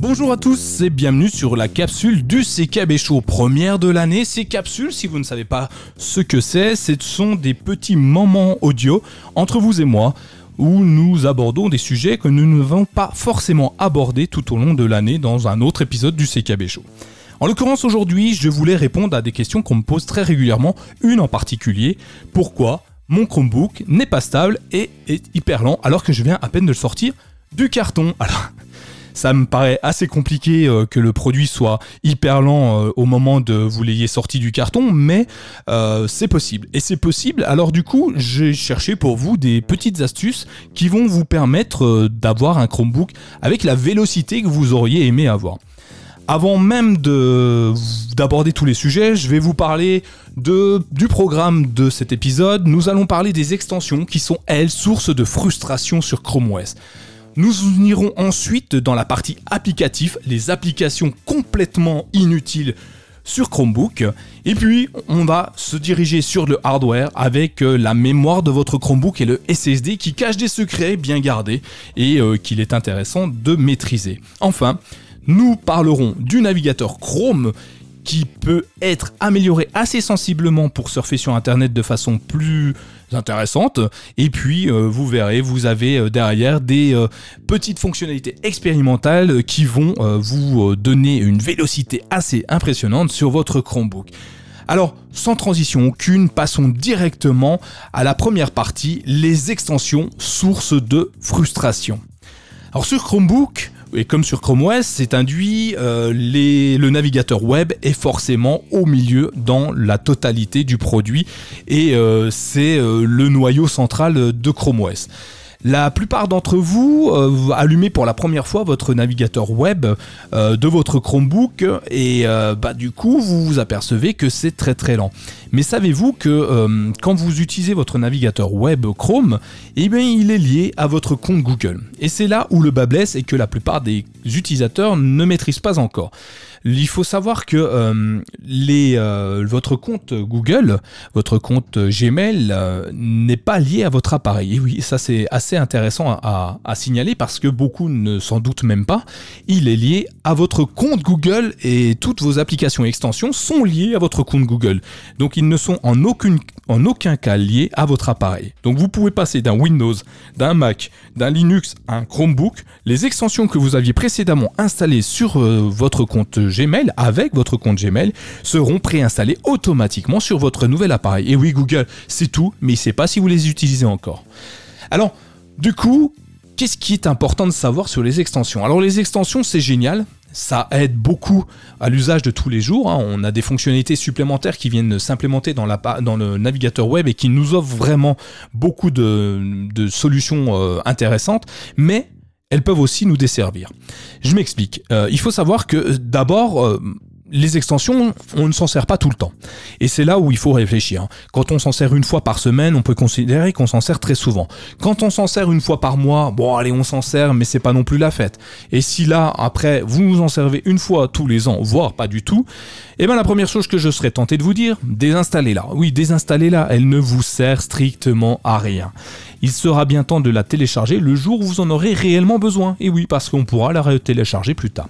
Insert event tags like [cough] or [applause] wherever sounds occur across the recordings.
Bonjour à tous et bienvenue sur la capsule du CKB Show, première de l'année. Ces capsules, si vous ne savez pas ce que c'est, ce sont des petits moments audio entre vous et moi où nous abordons des sujets que nous ne vont pas forcément aborder tout au long de l'année dans un autre épisode du CKB Show. En l'occurrence aujourd'hui, je voulais répondre à des questions qu'on me pose très régulièrement, une en particulier, pourquoi mon Chromebook n'est pas stable et est hyper lent alors que je viens à peine de le sortir du carton? Ça me paraît assez compliqué euh, que le produit soit hyper lent euh, au moment de vous l'ayez sorti du carton, mais euh, c'est possible. Et c'est possible, alors du coup, j'ai cherché pour vous des petites astuces qui vont vous permettre d'avoir un Chromebook avec la vélocité que vous auriez aimé avoir. Avant même d'aborder tous les sujets, je vais vous parler de, du programme de cet épisode. Nous allons parler des extensions qui sont, elles, source de frustration sur Chrome OS. Nous irons ensuite dans la partie applicatif, les applications complètement inutiles sur Chromebook. Et puis, on va se diriger sur le hardware avec euh, la mémoire de votre Chromebook et le SSD qui cache des secrets bien gardés et euh, qu'il est intéressant de maîtriser. Enfin, nous parlerons du navigateur Chrome qui peut être amélioré assez sensiblement pour surfer sur Internet de façon plus intéressante. Et puis, euh, vous verrez, vous avez euh, derrière des euh, petites fonctionnalités expérimentales qui vont vous donner une vélocité assez impressionnante sur votre Chromebook. Alors, sans transition aucune, passons directement à la première partie, les extensions sources de frustration. Alors sur Chromebook, et comme sur Chrome OS, c'est induit, euh, le navigateur web est forcément au milieu dans la totalité du produit et euh, c'est euh, le noyau central de Chrome OS. La plupart d'entre vous euh, allumez pour la première fois votre navigateur web euh, de votre Chromebook et euh, bah, du coup vous vous apercevez que c'est très très lent. Mais savez-vous que quand vous utilisez votre navigateur web Chrome, eh bien, il est lié à votre compte Google. Et c'est là où le bas blesse et que la plupart des utilisateurs ne maîtrisent pas encore. Il faut savoir que euh, euh, votre compte Google, votre compte Gmail euh, n'est pas lié à votre appareil. Et oui, ça c'est assez intéressant à, signaler parce que beaucoup ne s'en doutent même pas. Il est lié à votre compte Google et toutes vos applications et extensions sont liées à votre compte Google. Donc ils ne sont en aucun cas liés à votre appareil. Donc vous pouvez passer d'un Windows, d'un Mac, d'un Linux à un Chromebook. Les extensions que vous aviez précédemment installées sur votre compte Gmail avec votre compte Gmail seront préinstallés automatiquement sur votre nouvel appareil. Et oui, Google, c'est tout, mais il ne sait pas si vous les utilisez encore. Alors, du coup, qu'est-ce qui est important de savoir sur les extensions? Alors, les extensions, c'est génial. Ça aide beaucoup à l'usage de tous les jours. Hein. On a des fonctionnalités supplémentaires qui viennent s'implémenter dans, dans, le navigateur web et qui nous offrent vraiment beaucoup de, solutions euh, intéressantes. Mais elles peuvent aussi nous desservir. Je m'explique. Euh, il faut savoir que d'abord, euh, les extensions, on ne s'en sert pas tout le temps. Et c'est là où il faut réfléchir. Quand on s'en sert une fois par semaine, on peut considérer qu'on s'en sert très souvent. Quand on s'en sert une fois par mois, bon allez, on s'en sert, mais c'est pas non plus la fête. Et si là, après, vous nous en servez une fois tous les ans, voire pas du tout, eh bien la première chose que je serais tenté de vous dire, désinstallez-la. Oui, désinstallez-la, elle ne vous sert strictement à rien. Il sera bien temps de la télécharger le jour où vous en aurez réellement besoin. Et oui, parce qu'on pourra la télécharger plus tard.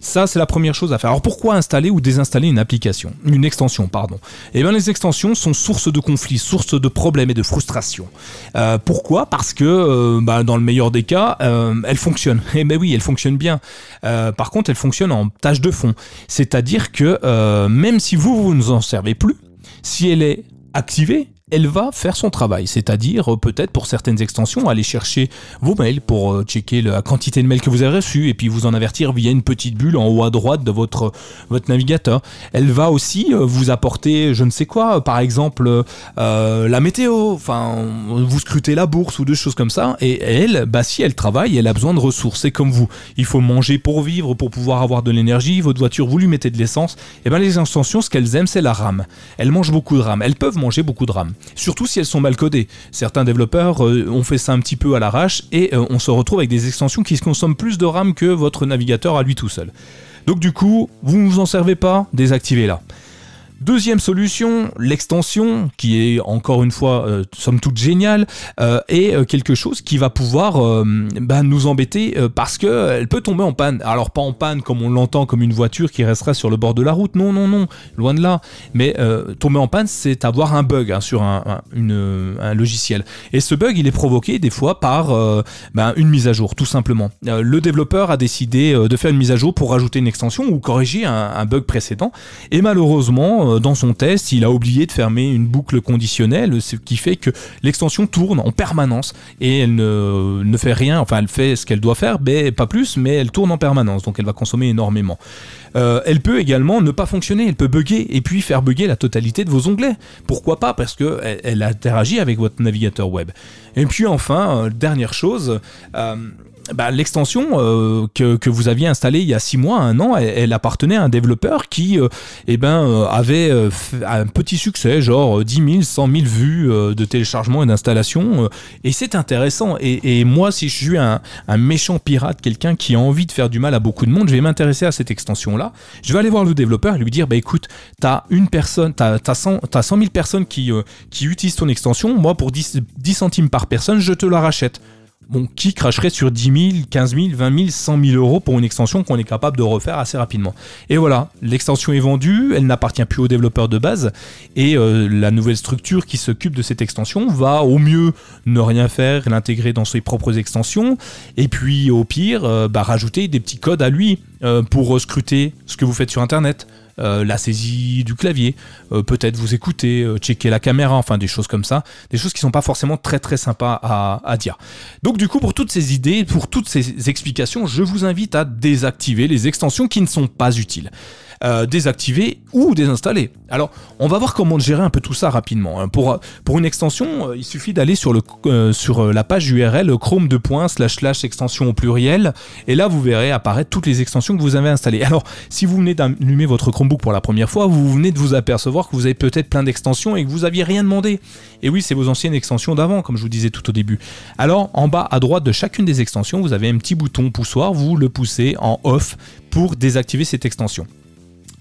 Ça, c'est la première chose à faire. Alors pourquoi installer ou désinstaller une application Une extension, pardon? Eh bien, les extensions sont source de conflits, source de problèmes et de frustration. Euh, pourquoi? Parce que, euh, bah, dans le meilleur des cas, euh, elles fonctionnent. [laughs] Eh bien oui, elles fonctionnent bien. par contre, elles fonctionnent en tâche de fond. C'est-à-dire que même si vous, vous ne en servez plus, si elle est activée, elle va faire son travail, c'est-à-dire euh, peut-être pour certaines extensions aller chercher vos mails pour euh, checker la quantité de mails que vous avez reçus et puis vous en avertir via une petite bulle en haut à droite de votre, votre navigateur. Elle va aussi euh, vous apporter je ne sais quoi, par exemple la météo, enfin vous scrutez la bourse ou des choses comme ça et elle, bah si elle travaille, elle a besoin de ressources, c'est comme vous. Il faut manger pour vivre, pour pouvoir avoir de l'énergie, votre voiture vous lui mettez de l'essence, et bien les extensions ce qu'elles aiment c'est la RAM. Elles mangent beaucoup de RAM, elles peuvent manger beaucoup de RAM. Surtout si elles sont mal codées. Certains développeurs ont fait ça un petit peu à l'arrache et on se retrouve avec des extensions qui consomment plus de RAM que votre navigateur à lui tout seul. Donc du coup, vous ne vous en servez pas, désactivez-la. Deuxième solution, l'extension, qui est encore une fois euh, somme toute géniale, euh, est euh, quelque chose qui va pouvoir bah, nous embêter parce qu'elle peut tomber en panne. Alors pas en panne comme on l'entend comme une voiture qui resterait sur le bord de la route, non, non, non, loin de là. Mais tomber en panne, c'est avoir un bug hein, sur un, logiciel. Et ce bug, il est provoqué des fois par bah, une mise à jour, tout simplement. le développeur a décidé de faire une mise à jour pour rajouter une extension ou corriger un bug précédent. Et malheureusement, euh, dans son test, il a oublié de fermer une boucle conditionnelle, ce qui fait que l'extension tourne en permanence et elle ne, fait rien, enfin elle fait ce qu'elle doit faire, mais pas plus, mais elle tourne en permanence, donc elle va consommer énormément. Euh, elle peut également ne pas fonctionner, elle peut bugger et puis faire bugger la totalité de vos onglets. Pourquoi pas? Parce qu'elle elle interagit avec votre navigateur web. Et puis enfin, euh, dernière chose, bah, l'extension euh, que, vous aviez installée il y a 6 mois, un an, elle, appartenait à un développeur qui euh, eh ben, euh, avait un petit succès, genre 10 000, 100 000 vues de téléchargement et d'installation. et c'est intéressant. Et, moi, si je suis un, méchant pirate, quelqu'un qui a envie de faire du mal à beaucoup de monde, je vais m'intéresser à cette extension-là. Je vais aller voir le développeur et lui dire, bah écoute, t'as une personne, as 100, 000 personnes qui, utilisent ton extension. Moi, pour 10, 10 centimes par personne, je te la rachète bon, qui cracherait sur 10 000, 15 000, 20 000, 100 000 euros pour une extension qu'on est capable de refaire assez rapidement. Et voilà, l'extension est vendue, elle n'appartient plus au développeur de base, et euh, la nouvelle structure qui s'occupe de cette extension va au mieux ne rien faire, l'intégrer dans ses propres extensions, et puis au pire, euh, bah, rajouter des petits codes à lui euh, pour scruter ce que vous faites sur Internet, euh, la saisie du clavier, euh, peut-être vous écouter, euh, checker la caméra, enfin des choses comme ça, des choses qui sont pas forcément très très sympas à dire. Donc du coup, pour toutes ces idées, pour toutes ces explications, je vous invite à désactiver les extensions qui ne sont pas utiles. Euh, désactiver ou désinstaller. Alors, on va voir comment gérer un peu tout ça rapidement. Hein. Pour, pour une extension, euh, il suffit d'aller sur, euh, sur la page URL chrome de slash slash extension au pluriel, et là vous verrez apparaître toutes les extensions que vous avez installées. Alors, si vous venez d'allumer votre Chromebook pour la première fois, vous venez de vous apercevoir que vous avez peut-être plein d'extensions et que vous aviez rien demandé. Et oui, c'est vos anciennes extensions d'avant, comme je vous disais tout au début. Alors, en bas à droite de chacune des extensions, vous avez un petit bouton poussoir, vous le poussez en off pour désactiver cette extension.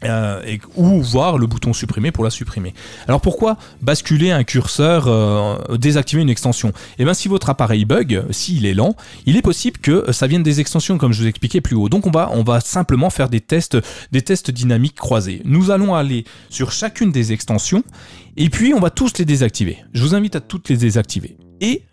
Euh, ou voir le bouton supprimer pour la supprimer. Alors pourquoi basculer un curseur, euh, désactiver une extension? Eh bien si votre appareil bug, s'il est lent, il est possible que ça vienne des extensions comme je vous expliquais plus haut. Donc on va, on va simplement faire des tests, des tests dynamiques croisés. Nous allons aller sur chacune des extensions et puis on va tous les désactiver. Je vous invite à toutes les désactiver. Et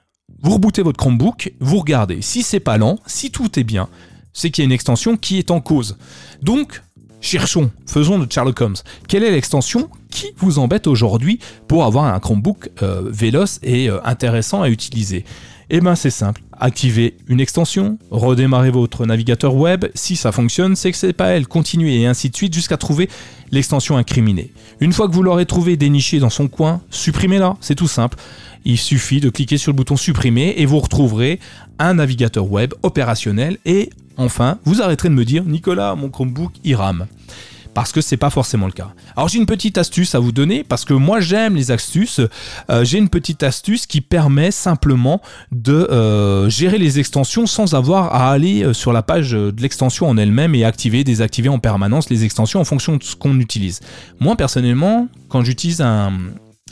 vous rebootez votre Chromebook, vous regardez. Si c'est pas lent, si tout est bien, c'est qu'il y a une extension qui est en cause. Donc, Cherchons, faisons de Sherlock Holmes. Quelle est l'extension qui vous embête aujourd'hui pour avoir un Chromebook euh, véloce et euh, intéressant à utiliser? Eh bien c'est simple, activez une extension, redémarrez votre navigateur web, si ça fonctionne, c'est que c'est pas elle, continuez et ainsi de suite jusqu'à trouver l'extension incriminée. Une fois que vous l'aurez trouvée dénichée dans son coin, supprimez-la, c'est tout simple. Il suffit de cliquer sur le bouton supprimer et vous retrouverez un navigateur web opérationnel et enfin, vous arrêterez de me dire Nicolas, mon Chromebook, il rame parce que c'est pas forcément le cas. Alors j'ai une petite astuce à vous donner parce que moi j'aime les astuces. Euh, j'ai une petite astuce qui permet simplement de euh, gérer les extensions sans avoir à aller euh, sur la page de l'extension en elle-même et activer, désactiver en permanence les extensions en fonction de ce qu'on utilise. Moi personnellement, quand j'utilise un,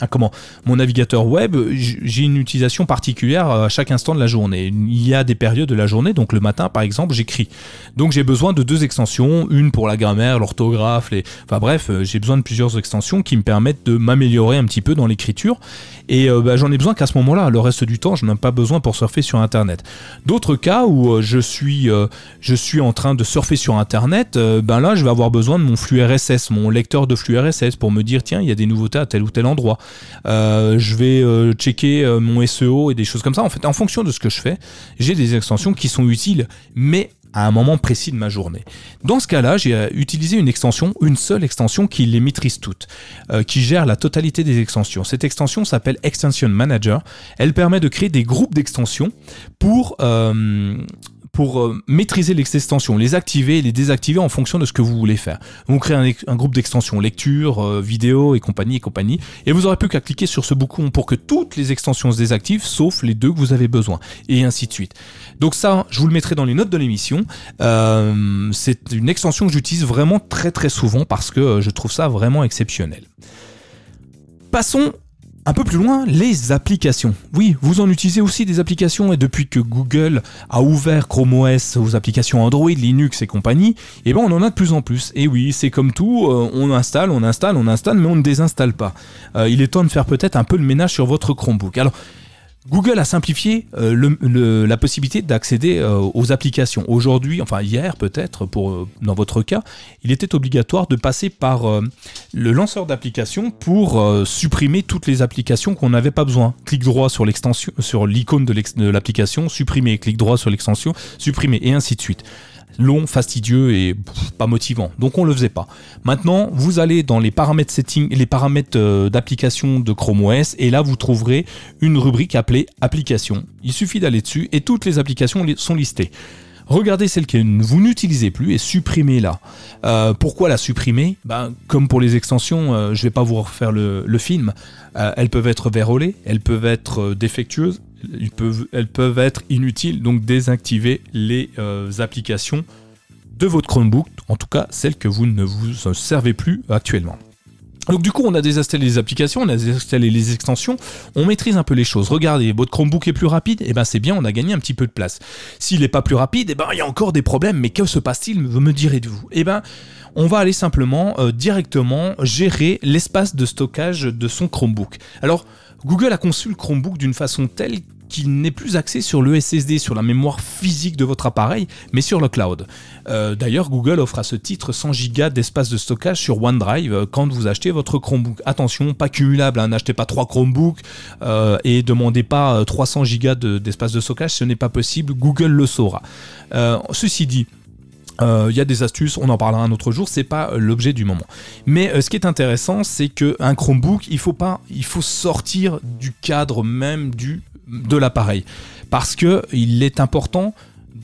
ah, comment? Mon navigateur web, j'ai une utilisation particulière à chaque instant de la journée. Il y a des périodes de la journée, donc le matin par exemple, j'écris. Donc j'ai besoin de deux extensions, une pour la grammaire, l'orthographe, les... enfin bref, euh, j'ai besoin de plusieurs extensions qui me permettent de m'améliorer un petit peu dans l'écriture. Et euh, bah, j'en ai besoin qu'à ce moment-là. Le reste du temps, je n'en ai pas besoin pour surfer sur Internet. D'autres cas où euh, je suis, je suis en train de surfer sur Internet, ben là, je vais avoir besoin de mon flux RSS, mon lecteur de flux RSS pour me dire tiens, il y a des nouveautés à tel ou tel endroit. Euh, je vais euh, checker euh, mon SEO et des choses comme ça. En fait, en fonction de ce que je fais, j'ai des extensions qui sont utiles, mais à un moment précis de ma journée. Dans ce cas-là, j'ai utilisé une extension, une seule extension qui les maîtrise toutes, qui gère la totalité des extensions. Cette extension s'appelle Extension Manager. Elle permet de créer des groupes d'extensions pour pour euh, maîtriser les extensions, les activer et les désactiver en fonction de ce que vous voulez faire. Vous créez un, groupe d'extensions, lecture, euh, vidéo et compagnie et compagnie, et vous aurez plus qu'à cliquer sur ce bouton pour que toutes les extensions se désactivent, sauf les deux que vous avez besoin, et ainsi de suite. Donc ça, je vous le mettrai dans les notes de l'émission. Euh, c'est une extension que j'utilise vraiment très très souvent parce que je trouve ça vraiment exceptionnel. Passons un peu plus loin, les applications. Oui, vous en utilisez aussi des applications et depuis que Google a ouvert Chrome OS aux applications Android, Linux et compagnie, eh ben on en a de plus en plus. Et oui, c'est comme tout, euh, on installe, on installe, on installe, mais on ne désinstalle pas. Euh, il est temps de faire peut-être un peu le ménage sur votre Chromebook. Alors, Google a simplifié euh, la possibilité d'accéder euh, aux applications. Aujourd'hui, enfin hier peut-être, euh, dans votre cas, il était obligatoire de passer par le lanceur d'applications pour supprimer toutes les applications qu'on n'avait pas besoin. Clic droit sur l'extension, sur l'icône de l'application, supprimer. Clic droit sur l'extension, supprimer, et ainsi de suite long, fastidieux et pas motivant. Donc on le faisait pas. Maintenant, vous allez dans les paramètres les paramètres euh, d'application de Chrome OS et là vous trouverez une rubrique appelée applications. Il suffit d'aller dessus et toutes les applications li- sont listées. Regardez celle que vous n'utilisez plus et supprimez-la. Euh, pourquoi la supprimer? Ben, Comme pour les extensions, euh, je vais pas vous refaire le, film. Elles peuvent être vérolées, elles peuvent être défectueuses, elles peuvent être inutiles. Donc désactivez les euh, applications de votre Chromebook, en tout cas celles que vous ne vous servez plus actuellement. Donc du coup, on a désinstallé les applications, on a désinstallé les extensions, on maîtrise un peu les choses. Regardez, votre Chromebook est plus rapide, et ben c'est bien, on a gagné un petit peu de place. S'il n'est pas plus rapide, et ben il y a encore des problèmes. Mais que se passe-t-il Me direz-vous? Eh ben, on va aller simplement euh, directement gérer l'espace de stockage de son Chromebook. Alors, Google a conçu le Chromebook d'une façon telle qu'il n'est plus axé sur le SSD, sur la mémoire physique de votre appareil, mais sur le cloud. Euh, D'ailleurs, Google offre à ce titre 100 Go d'espace de stockage sur OneDrive euh, quand vous achetez votre Chromebook. Attention, pas cumulable, hein, n'achetez pas 3 Chromebooks euh, et demandez pas euh, 300 Go de- d'espace de stockage, ce n'est pas possible, Google le saura. Ceci dit, euh, il y a des astuces, on en parlera un autre jour, c'est pas euh, l'objet du moment. Mais euh, ce qui est intéressant, c'est que un Chromebook, il faut pas, il faut sortir du cadre même du de l'appareil, parce que il est important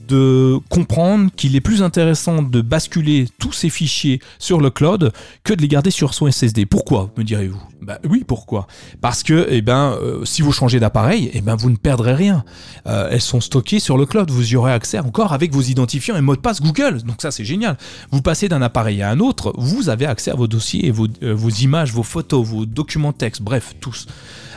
de comprendre qu'il est plus intéressant de basculer tous ces fichiers sur le cloud que de les garder sur son SSD. Pourquoi, me direz-vous? Bah oui, pourquoi? Parce que, eh ben, euh, si vous changez d'appareil, eh ben, vous ne perdrez rien. Euh, elles sont stockées sur le cloud. Vous y aurez accès encore avec vos identifiants et mots de passe Google. Donc ça, c'est génial. Vous passez d'un appareil à un autre, vous avez accès à vos dossiers, euh, vos images, vos photos, vos documents texte, bref, tous.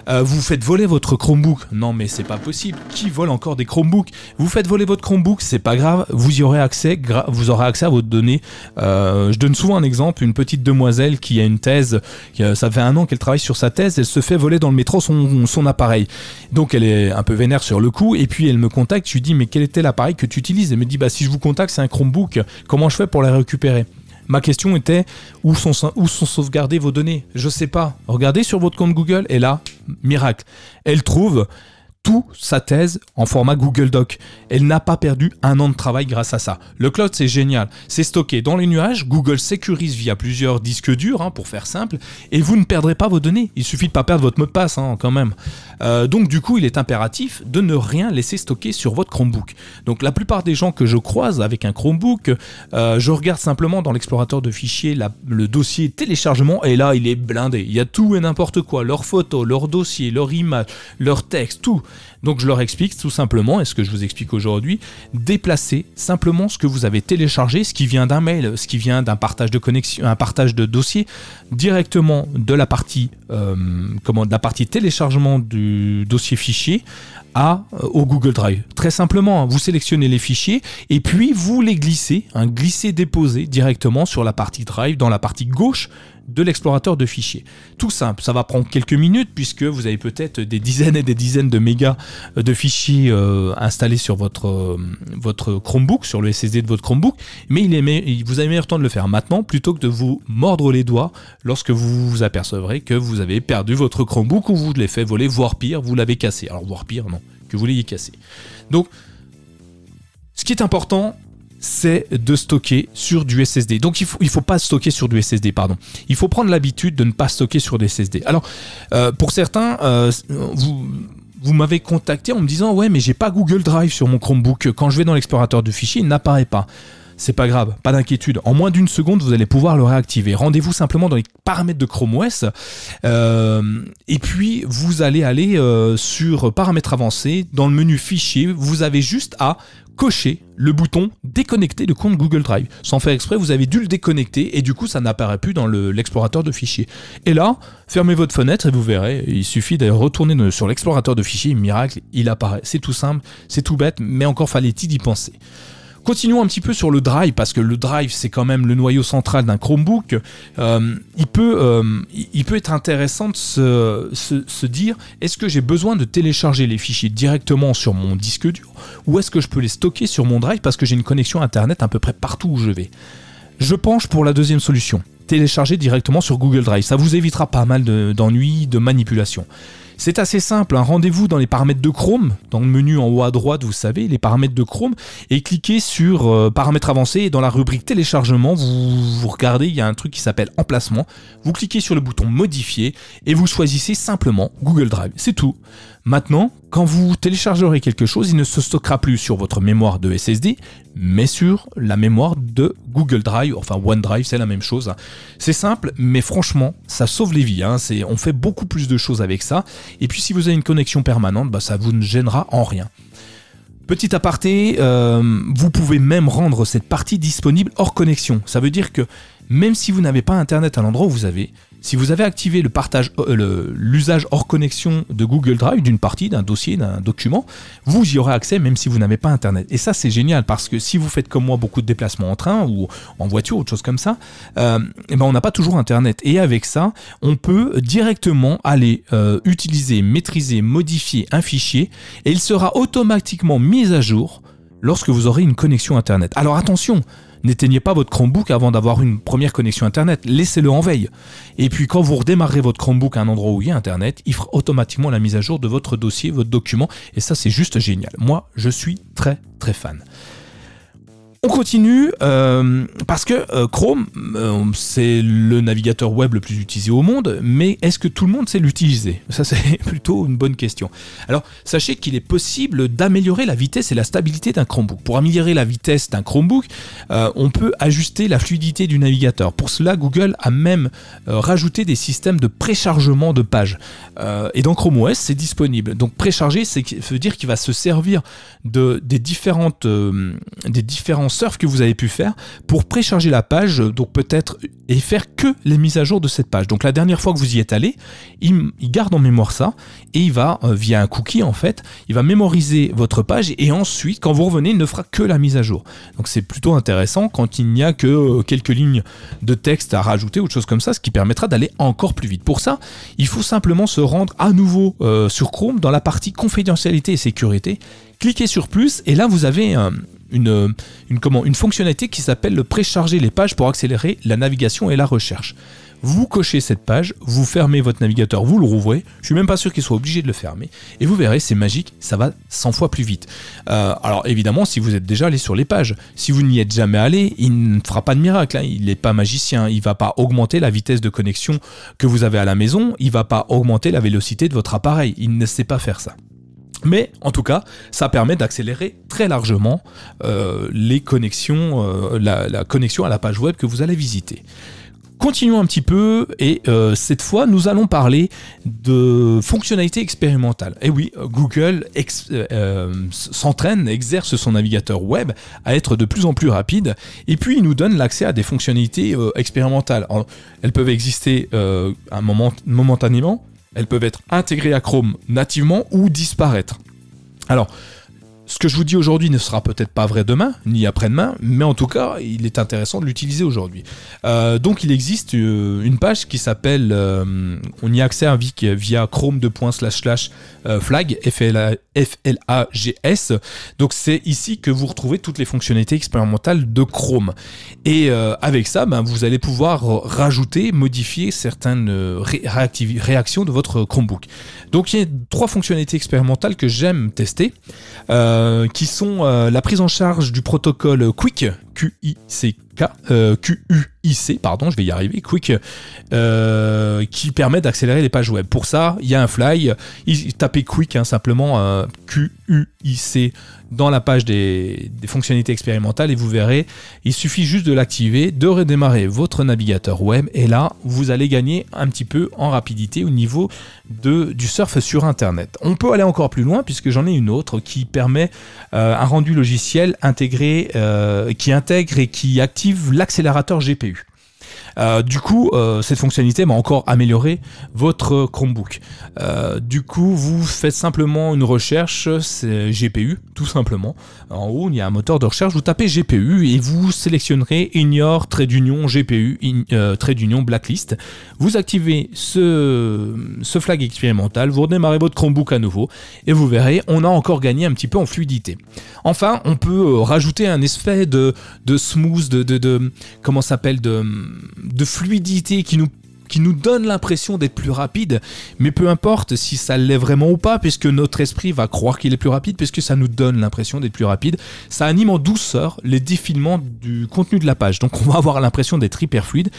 Vous faites voler votre Chromebook. Non, mais c'est pas possible. Qui vole encore des Chromebooks? Vous faites voler votre Chromebook, c'est pas grave. Vous y aurez accès. vous aurez accès à vos données. Je donne souvent un exemple. Une petite demoiselle qui a une thèse. ça fait un an qu'elle travaille sur sa thèse. Elle se fait voler dans le métro son, appareil. Donc elle est un peu vénère sur le coup. Et puis elle me contacte. Je lui dis mais quel était l'appareil que tu utilises? Elle me dit bah si je vous contacte c'est un Chromebook. Comment je fais pour les récupérer? Ma question était où sont, où sauvegardées vos données? Je sais pas. Regardez sur votre compte Google et là, miracle, elle trouve tout sa thèse en format Google Doc. Elle n'a pas perdu un an de travail grâce à ça. Le cloud, c'est génial. C'est stocké dans les nuages. Google sécurise via plusieurs disques durs, hein, pour faire simple, et vous ne perdrez pas vos données. Il suffit de pas perdre votre mot de passe, hein, quand même. Euh, donc, du coup, il est impératif de ne rien laisser stocker sur votre Chromebook. Donc, la plupart des gens que je croise avec un Chromebook, euh, je regarde simplement dans l'explorateur de fichiers le dossier téléchargement, et là, il est blindé. Il y a tout et n'importe quoi. Leurs photos, leurs dossiers, leurs images, leurs textes, tout. Donc je leur explique tout simplement, et ce que je vous explique aujourd'hui, déplacer simplement ce que vous avez téléchargé, ce qui vient d'un mail, ce qui vient d'un partage de connexion, un partage de dossier, directement de la partie, euh, comment, de la partie téléchargement du dossier fichier à, euh, au Google Drive. Très simplement, hein, vous sélectionnez les fichiers et puis vous les glissez, un glisser-déposer directement sur la partie Drive, dans la partie gauche de l'explorateur de fichiers. Tout simple, ça va prendre quelques minutes puisque vous avez peut-être des dizaines et des dizaines de mégas euh, de fichiers euh, installés sur votre, euh, votre Chromebook, sur le SSD de votre Chromebook, mais il est vous avez meilleur temps de le faire maintenant plutôt que de vous mordre les doigts lorsque vous vous apercevrez que vous avez perdu votre Chromebook ou vous l'avez fait voler, voire pire, vous l'avez cassé. Alors voire pire, non, que vous l'ayez cassé. Donc, ce qui est important, c'est de stocker sur du SSD. Donc il il faut pas stocker sur du SSD, pardon. Il faut prendre l'habitude de ne pas stocker sur des SSD. Alors, euh, pour certains, euh, vous, vous m'avez contacté en me disant ouais mais j'ai pas Google Drive sur mon Chromebook. Quand je vais dans l'explorateur de fichiers, il n'apparaît pas. C'est pas grave, pas d'inquiétude. En moins d'une seconde, vous allez pouvoir le réactiver. Rendez-vous simplement dans les paramètres de Chrome OS euh, et puis vous allez aller euh, sur paramètres avancés. Dans le menu fichier, vous avez juste à cocher le bouton déconnecter le compte Google Drive. Sans faire exprès, vous avez dû le déconnecter et du coup ça n'apparaît plus dans l'explorateur de fichiers. Et là, fermez votre fenêtre et vous verrez, il suffit de retourner sur l'explorateur de fichiers, miracle, il apparaît. C'est tout simple, c'est tout bête, mais encore fallait-il y penser. Continuons un petit peu sur le drive, parce que le drive, c'est quand même le noyau central d'un Chromebook. Euh, il, peut, euh, il peut être intéressant de se, dire, est-ce que j'ai besoin de télécharger les fichiers directement sur mon disque dur, ou est-ce que je peux les stocker sur mon drive parce que j'ai une connexion Internet à peu près partout où je vais? Je penche pour la deuxième solution, télécharger directement sur Google Drive. Ça vous évitera pas mal d'ennuis, de, de manipulations. C'est assez simple, un rendez-vous dans les paramètres de Chrome, dans le menu en haut à droite, vous savez, les paramètres de Chrome, et cliquez sur euh, paramètres avancés et dans la rubrique téléchargement, vous, vous regardez, il y a un truc qui s'appelle emplacement, vous cliquez sur le bouton modifier et vous choisissez simplement Google Drive, c'est tout. Maintenant, quand vous téléchargerez quelque chose, il ne se stockera plus sur votre mémoire de SSD, mais sur la mémoire de Google Drive, enfin OneDrive, c'est la même chose. C'est simple, mais franchement, ça sauve les vies. Hein. On fait beaucoup plus de choses avec ça. Et puis si vous avez une connexion permanente, bah, ça vous ne gênera en rien. Petit aparté, euh, vous pouvez même rendre cette partie disponible hors connexion. Ça veut dire que même si vous n'avez pas Internet à l'endroit où vous avez, si vous avez activé euh, l'usage hors connexion de Google Drive d'une partie, d'un dossier, d'un document, vous y aurez accès même si vous n'avez pas Internet. Et ça, c'est génial parce que si vous faites comme moi beaucoup de déplacements en train ou en voiture, autre chose comme ça, euh, eh ben on n'a pas toujours Internet. Et avec ça, on peut directement aller euh, utiliser, maîtriser, modifier un fichier et il sera automatiquement mis à jour lorsque vous aurez une connexion Internet. Alors attention, N'éteignez pas votre Chromebook avant d'avoir une première connexion Internet. Laissez-le en veille. Et puis quand vous redémarrerez votre Chromebook à un endroit où il y a Internet, il fera automatiquement la mise à jour de votre dossier, votre document. Et ça, c'est juste génial. Moi, je suis très très fan. On continue euh, parce que euh, Chrome, euh, c'est le navigateur web le plus utilisé au monde, mais est-ce que tout le monde sait l'utiliser? Ça, [laughs] c'est plutôt une bonne question. Alors, sachez qu'il est possible d'améliorer la vitesse et la stabilité d'un Chromebook. Pour améliorer la vitesse d'un Chromebook, on peut ajuster la fluidité du navigateur. Pour cela, Google a même rajouté des systèmes de préchargement de pages. et dans Chrome OS, c'est disponible. Donc, précharger, ça veut dire qu'il va se servir de, des différentes, des surf que vous avez pu faire pour précharger la page, donc peut-être et faire que les mises à jour de cette page. Donc la dernière fois que vous y êtes allé, il, garde en mémoire ça et il va euh, via un cookie en fait, il va mémoriser votre page et ensuite quand vous revenez, il ne fera que la mise à jour. Donc c'est plutôt intéressant quand il n'y a que euh, quelques lignes de texte à rajouter ou autre chose comme ça, ce qui permettra d'aller encore plus vite. Pour ça, il faut simplement se rendre à nouveau euh, sur Chrome dans la partie confidentialité et sécurité. Cliquez sur plus et là vous avez une, une, fonctionnalité qui s'appelle le précharger les pages pour accélérer la navigation et la recherche. Vous cochez cette page, vous fermez votre navigateur, vous le rouvrez. Je suis même pas sûr qu'il soit obligé de le fermer. Et vous verrez, c'est magique, ça va 100 fois plus vite. Euh, alors évidemment, si vous êtes déjà allé sur les pages, si vous n'y êtes jamais allé, il ne fera pas de miracle. Hein. Il n'est pas magicien. Il va pas augmenter la vitesse de connexion que vous avez à la maison. Il va pas augmenter la vélocité de votre appareil. Il ne sait pas faire ça. Mais en tout cas, ça permet d'accélérer très largement euh, les connexions, euh, la, connexion à la page web que vous allez visiter. Continuons un petit peu et euh, cette fois nous allons parler de fonctionnalités expérimentales. Et oui, Google s'entraîne, exerce son navigateur web à être de plus en plus rapide et puis il nous donne l'accès à des fonctionnalités expérimentales. elles peuvent exister un moment, momentanément, elles peuvent être intégrées à Chrome nativement ou disparaître. Alors, ce que je vous dis aujourd'hui ne sera peut-être pas vrai demain, ni après-demain, mais en tout cas, il est intéressant de l'utiliser aujourd'hui. Euh, donc, il existe euh, une page qui s'appelle, euh, on y a accès à via chrome flag, F-L-A-G-S. Donc, c'est ici que vous retrouvez toutes les fonctionnalités expérimentales de Chrome. Et avec ça, ben, vous allez pouvoir rajouter, modifier certaines réactions de votre Chromebook. Donc, il y a trois fonctionnalités expérimentales que j'aime tester. Qui sont euh, la prise en charge du protocole Quick, QICK, euh, QUIC, pardon, je vais y arriver, Quick, euh, qui permet d'accélérer les pages web. Pour ça, il y a un fly, tapez Quick, hein, simplement euh, dans la page des, fonctionnalités expérimentales et vous verrez, il suffit juste de l'activer, de redémarrer votre navigateur web et là, vous allez gagner un petit peu en rapidité au niveau de, du surf sur Internet. On peut aller encore plus loin puisque j'en ai une autre qui permet euh, un rendu logiciel intégré, euh, qui intègre et qui active l'accélérateur GPU. Euh, du coup, euh, cette fonctionnalité m'a encore amélioré votre Chromebook. Euh, du coup, vous faites simplement une recherche, c'est GPU, tout simplement. En haut, il y a un moteur de recherche, vous tapez GPU et vous sélectionnerez Ignore, trait d'union, GPU, trait d'union, blacklist. Vous activez ce, ce flag expérimental, vous redémarrez votre Chromebook à nouveau et vous verrez, on a encore gagné un petit peu en fluidité. Enfin, on peut rajouter un effet de, de smooth, de, de, de comment s'appelle, de de fluidité qui nous donne l'impression d'être plus rapide, mais peu importe si ça l'est vraiment ou pas, puisque notre esprit va croire qu'il est plus rapide, puisque ça nous donne l'impression d'être plus rapide. Ça anime en douceur les défilements du contenu de la page, donc on va avoir l'impression d'être hyper fluide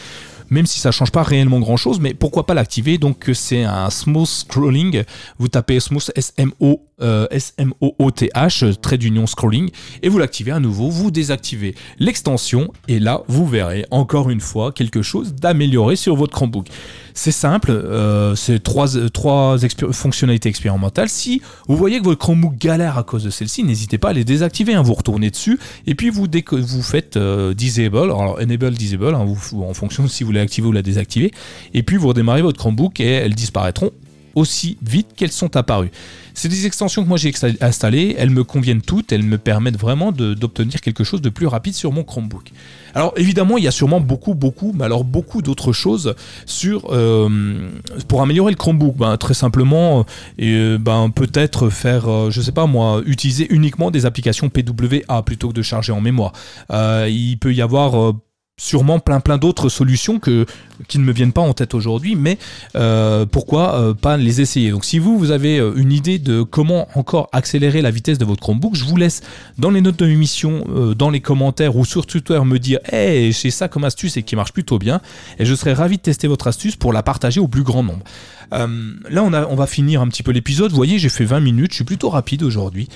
même si ça change pas réellement grand chose, mais pourquoi pas l'activer? Donc c'est un smooth scrolling, vous tapez smooth S-M-O euh, S-M-O-O-T-H, trait d'union scrolling, et vous l'activez à nouveau, vous désactivez l'extension, et là vous verrez encore une fois quelque chose d'amélioré sur votre Chromebook. C'est simple, euh, c'est trois, trois fonctionnalités expérimentales. Si vous voyez que votre Chromebook galère à cause de celle-ci, n'hésitez pas à les désactiver. Hein. Vous retournez dessus et puis vous, vous faites euh, disable, alors enable, disable, hein, en fonction de si vous l'activez ou la désactivez. Et puis vous redémarrez votre Chromebook et elles disparaîtront aussi vite qu'elles sont apparues. C'est des extensions que moi j'ai installées, elles me conviennent toutes, elles me permettent vraiment d'obtenir quelque chose de plus rapide sur mon Chromebook. Alors évidemment, il y a sûrement beaucoup, beaucoup, mais alors beaucoup d'autres choses sur euh, pour améliorer le Chromebook. Ben, très simplement, euh, ben, peut-être faire, euh, je sais pas moi, utiliser uniquement des applications PWA plutôt que de charger en mémoire. il peut y avoir sûrement plein plein d'autres solutions que, qui ne me viennent pas en tête aujourd'hui, mais euh, pourquoi euh, pas les essayer Donc si vous, vous avez euh, une idée de comment encore accélérer la vitesse de votre Chromebook, je vous laisse dans les notes de l'émission, dans les commentaires ou sur Twitter me dire « Hey, j'ai ça comme astuce et qui marche plutôt bien » et je serai ravi de tester votre astuce pour la partager au plus grand nombre. là, on, a, on va finir un petit peu l'épisode. Vous voyez, j'ai fait 20 minutes, je suis plutôt rapide aujourd'hui.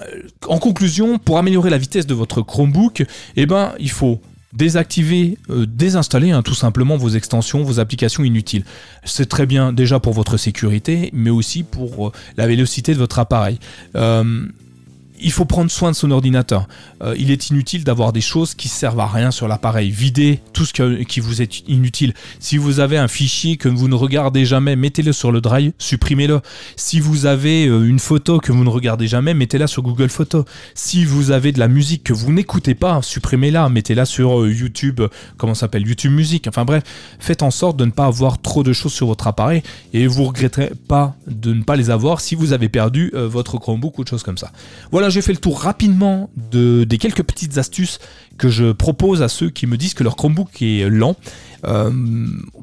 Euh, en conclusion, pour améliorer la vitesse de votre Chromebook, eh ben, il faut désactiver, euh, désinstaller hein, tout simplement vos extensions, vos applications inutiles. C'est très bien déjà pour votre sécurité, mais aussi pour euh, la vélocité de votre appareil il faut prendre soin de son ordinateur. Euh, il est inutile d'avoir des choses qui servent à rien sur l'appareil. Videz tout ce qui vous est inutile. Si vous avez un fichier que vous ne regardez jamais, mettez-le sur le drive, supprimez-le. Si vous avez euh, une photo que vous ne regardez jamais, mettez-la sur Google Photos. Si vous avez de la musique que vous n'écoutez pas, supprimez-la, mettez-la sur euh, YouTube, comment s'appelle YouTube Musique. Enfin bref, faites en sorte de ne pas avoir trop de choses sur votre appareil et vous regretterez pas de ne pas les avoir si vous avez perdu votre Chromebook ou de choses comme ça. Voilà j'ai fait le tour rapidement de, des quelques petites astuces que je propose à ceux qui me disent que leur Chromebook est lent. Euh,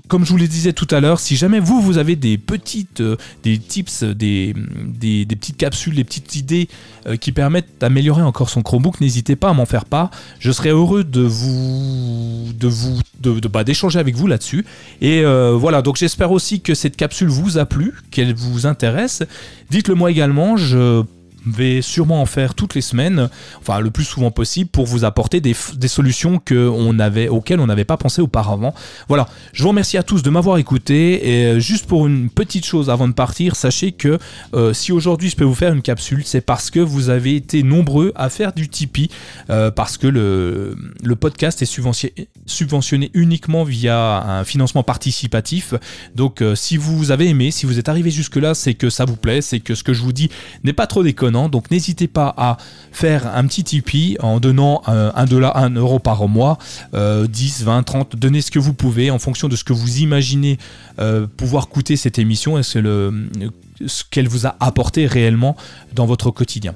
comme je vous le disais tout à l'heure, si jamais vous, vous avez des petites euh, des tips, des, des, petites capsules, des petites idées euh, qui permettent d'améliorer encore son Chromebook, n'hésitez pas à m'en faire part. Je serais heureux de vous de vous de, bah, d'échanger avec vous là-dessus. Et voilà, donc j'espère aussi que cette capsule vous a plu, qu'elle vous intéresse. Dites-le moi également, je vais sûrement en faire toutes les semaines, enfin le plus souvent possible, pour vous apporter des, solutions que on avait, auxquelles on n'avait pas pensé auparavant. Voilà, je vous remercie à tous de m'avoir écouté et euh, juste pour une petite chose avant de partir, sachez que euh, si aujourd'hui je peux vous faire une capsule, c'est parce que vous avez été nombreux à faire du Tipeee, euh, parce que le, le podcast est subventionné, uniquement via un financement participatif. Donc si vous avez aimé, si vous êtes arrivé jusque là, c'est que ça vous plaît, c'est que ce que je vous dis n'est pas trop déconnant donc n'hésitez pas à faire un petit Tipeee en donnant euh, un, dollar, un euro par mois, 10, 20, 30, donnez ce que vous pouvez en fonction de ce que vous imaginez euh, pouvoir coûter cette émission et ce qu'elle vous a apporté réellement dans votre quotidien.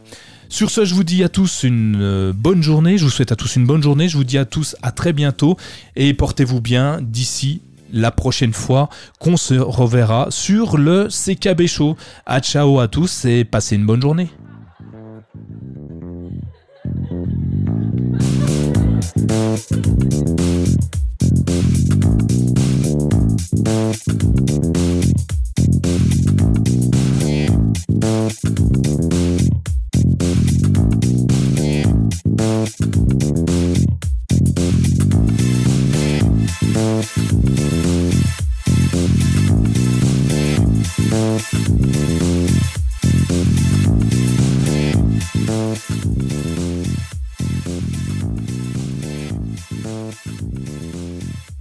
Sur ce, je vous dis à tous une euh, bonne journée, je vous souhaite à tous une bonne journée, je vous dis à tous à très bientôt et portez-vous bien d'ici la prochaine fois qu'on se reverra sur le CKB Show. A ciao à tous et passez une bonne journée.